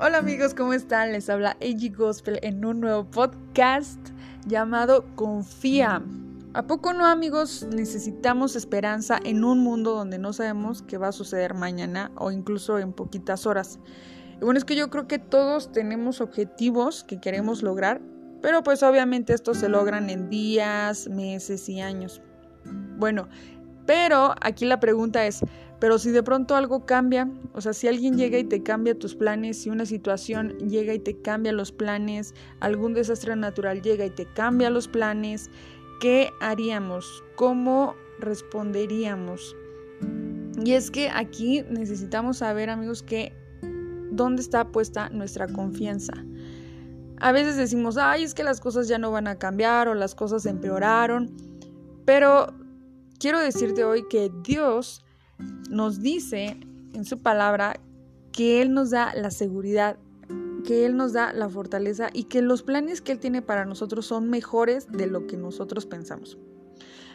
Hola amigos, ¿cómo están? Les habla AG Gospel en un nuevo podcast llamado Confía. ¿A poco no amigos necesitamos esperanza en un mundo donde no sabemos qué va a suceder mañana o incluso en poquitas horas? Bueno, es que yo creo que todos tenemos objetivos que queremos lograr, pero pues obviamente estos se logran en días, meses y años. Bueno, pero aquí la pregunta es, pero si de pronto algo cambia, o sea, si alguien llega y te cambia tus planes, si una situación llega y te cambia los planes, algún desastre natural llega y te cambia los planes, ¿qué haríamos? ¿Cómo responderíamos? Y es que aquí necesitamos saber, amigos, que dónde está puesta nuestra confianza. A veces decimos, ay, es que las cosas ya no van a cambiar o las cosas empeoraron, pero quiero decirte hoy que Dios nos dice en su palabra que Él nos da la seguridad, que Él nos da la fortaleza y que los planes que Él tiene para nosotros son mejores de lo que nosotros pensamos.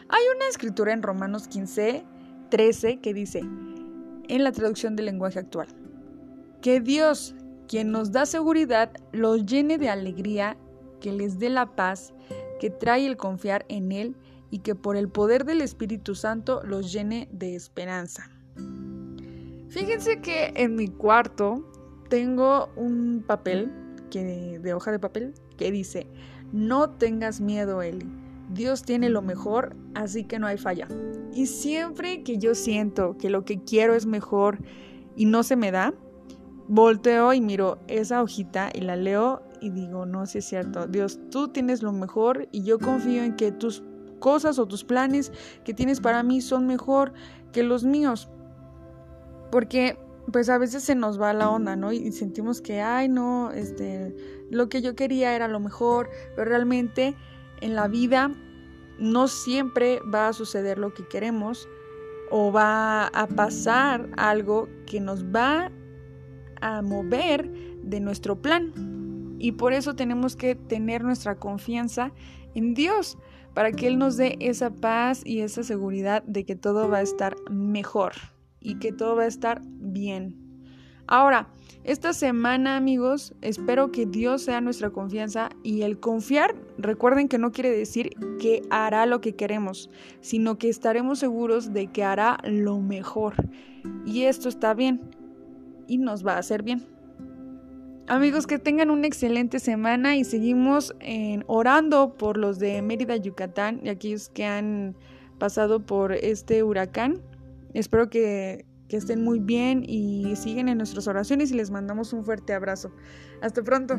Hay una escritura en Romanos 15, 13 que dice, en la traducción del lenguaje actual, que Dios, quien nos da seguridad, los llene de alegría, que les dé la paz, que trae el confiar en Él y que por el poder del Espíritu Santo los llene de esperanza. Fíjense que en mi cuarto tengo un papel que, de hoja de papel que dice, no tengas miedo, Eli. Dios tiene lo mejor, así que no hay falla. Y siempre que yo siento que lo que quiero es mejor y no se me da, volteo y miro esa hojita y la leo y digo, no, si es cierto, Dios, tú tienes lo mejor y yo confío en que tus cosas o tus planes que tienes para mí son mejor que los míos. Porque pues a veces se nos va la onda, ¿no? Y sentimos que, ay, no, este, lo que yo quería era lo mejor, pero realmente en la vida no siempre va a suceder lo que queremos o va a pasar algo que nos va a mover de nuestro plan. Y por eso tenemos que tener nuestra confianza en Dios, para que Él nos dé esa paz y esa seguridad de que todo va a estar mejor y que todo va a estar bien. Ahora, esta semana amigos, espero que Dios sea nuestra confianza y el confiar, recuerden que no quiere decir que hará lo que queremos, sino que estaremos seguros de que hará lo mejor. Y esto está bien y nos va a hacer bien. Amigos, que tengan una excelente semana y seguimos orando por los de Mérida, Yucatán y aquellos que han pasado por este huracán. Espero que, que estén muy bien y siguen en nuestras oraciones y les mandamos un fuerte abrazo. Hasta pronto.